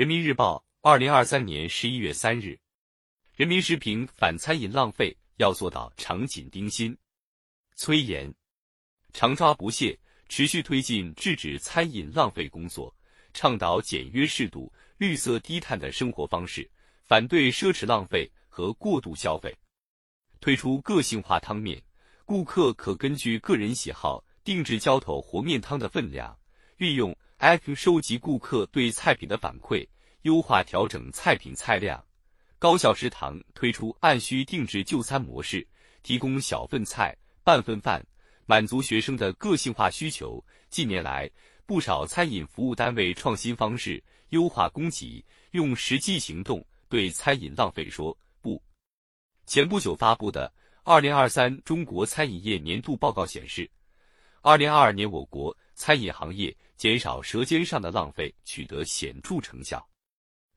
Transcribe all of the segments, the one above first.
人民日报，二零二三年十一月三日。人民时评：反餐饮浪费要做到常紧盯心。崔岩，常抓不懈，持续推进制止餐饮浪费工作，倡导简约适度、绿色低碳的生活方式，反对奢侈浪费和过度消费。推出个性化汤面，顾客可根据个人喜好定制浇头和面汤的分量，运用。App 收集顾客对菜品的反馈，优化调整菜品菜量。高校食堂推出按需定制就餐模式，提供小份菜、半份饭，满足学生的个性化需求。近年来，不少餐饮服务单位创新方式，优化供给，用实际行动对餐饮浪费说不。前不久发布的《二零二三中国餐饮业年度报告》显示，二零二二年我国餐饮行业。减少舌尖上的浪费取得显著成效。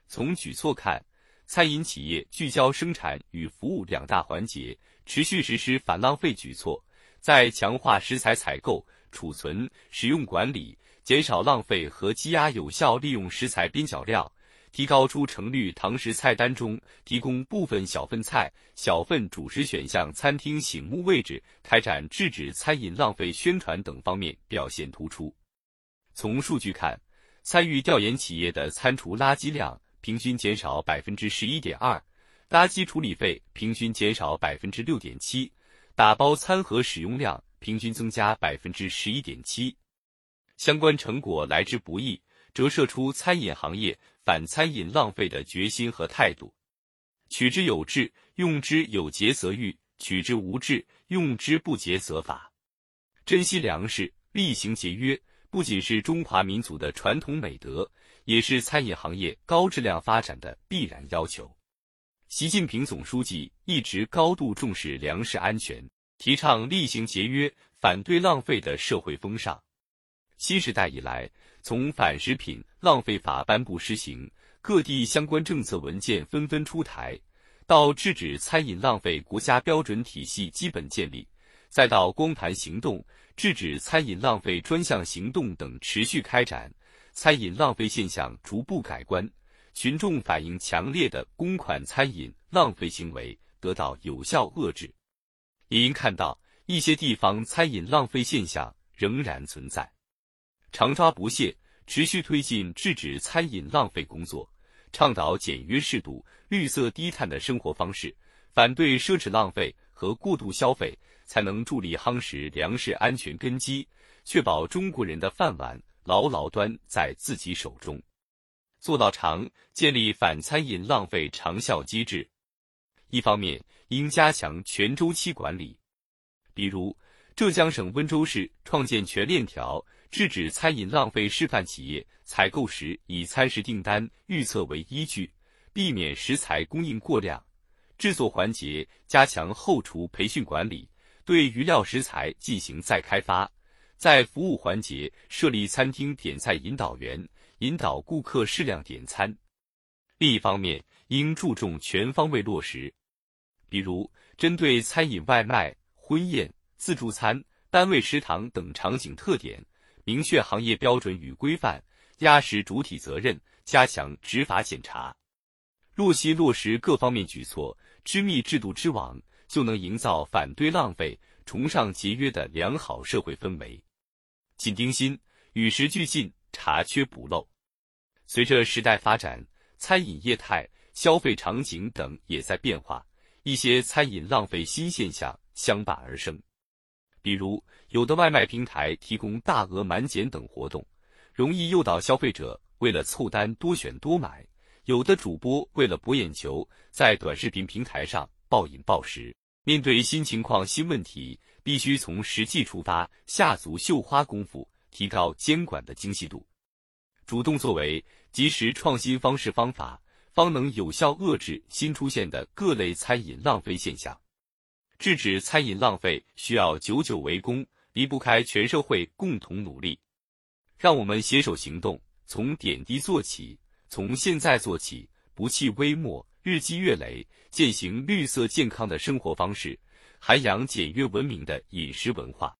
从举措看，餐饮企业聚焦生产与服务两大环节，持续实施反浪费举措，在强化食材采购、储存、使用管理、减少浪费和积压有效利用食材边角料，提高出成率堂食菜单中提供部分小份菜、小份主食选项餐厅醒目位置，开展制止餐饮浪费宣传等方面表现突出。从数据看，参与调研企业的餐厨垃圾量平均减少百分之十一点二，垃圾处理费平均减少百分之六点七，打包餐盒使用量平均增加百分之十一点七。相关成果来之不易，折射出餐饮行业反餐饮浪费的决心和态度。取之有志，用之有节则欲；取之无志，用之不节则法。珍惜粮食，厉行节约。不仅是中华民族的传统美德，也是餐饮行业高质量发展的必然要求。习近平总书记一直高度重视粮食安全，提倡厉行节约、反对浪费的社会风尚。新时代以来，从反食品浪费法颁布施行，各地相关政策文件纷纷出台，到制止餐饮浪费国家标准体系基本建立，再到光盘行动。制止餐饮浪费专项行动等持续开展，餐饮浪费现象逐步改观，群众反映强烈的公款餐饮浪费行为得到有效遏制。也应看到一些地方餐饮浪费现象仍然存在，常抓不懈，持续推进制止餐饮浪费工作，倡导简约适度、绿色低碳的生活方式，反对奢侈浪费和过度消费。才能助力夯实粮食安全根基，确保中国人的饭碗牢牢端在自己手中。做到长，建立反餐饮浪费长效机制。一方面，应加强全周期管理，比如浙江省温州市创建全链条制止餐饮浪费示范企业，采购时以餐食订单预测为依据，避免食材供应过量；制作环节加强后厨培训管理。对余料食材进行再开发，在服务环节设立餐厅点菜引导员，引导顾客适量点餐。另一方面，应注重全方位落实，比如针对餐饮外卖、婚宴、自助餐、单位食堂等场景特点，明确行业标准与规范，压实主体责任，加强执法检查。若细落实各方面举措，织密制度之网。就能营造反对浪费、崇尚节约的良好社会氛围。紧盯心，与时俱进，查缺补漏。随着时代发展，餐饮业态、消费场景等也在变化，一些餐饮浪费新现象相伴而生。比如，有的外卖平台提供大额满减等活动，容易诱导消费者为了凑单多选多买；有的主播为了博眼球，在短视频平台上暴饮暴食。面对新情况、新问题，必须从实际出发，下足绣花功夫，提高监管的精细度，主动作为，及时创新方式方法，方能有效遏制新出现的各类餐饮浪费现象。制止餐饮浪费需要久久为功，离不开全社会共同努力。让我们携手行动，从点滴做起，从现在做起，不弃微末。日积月累，践行绿色健康的生活方式，涵养简约文明的饮食文化。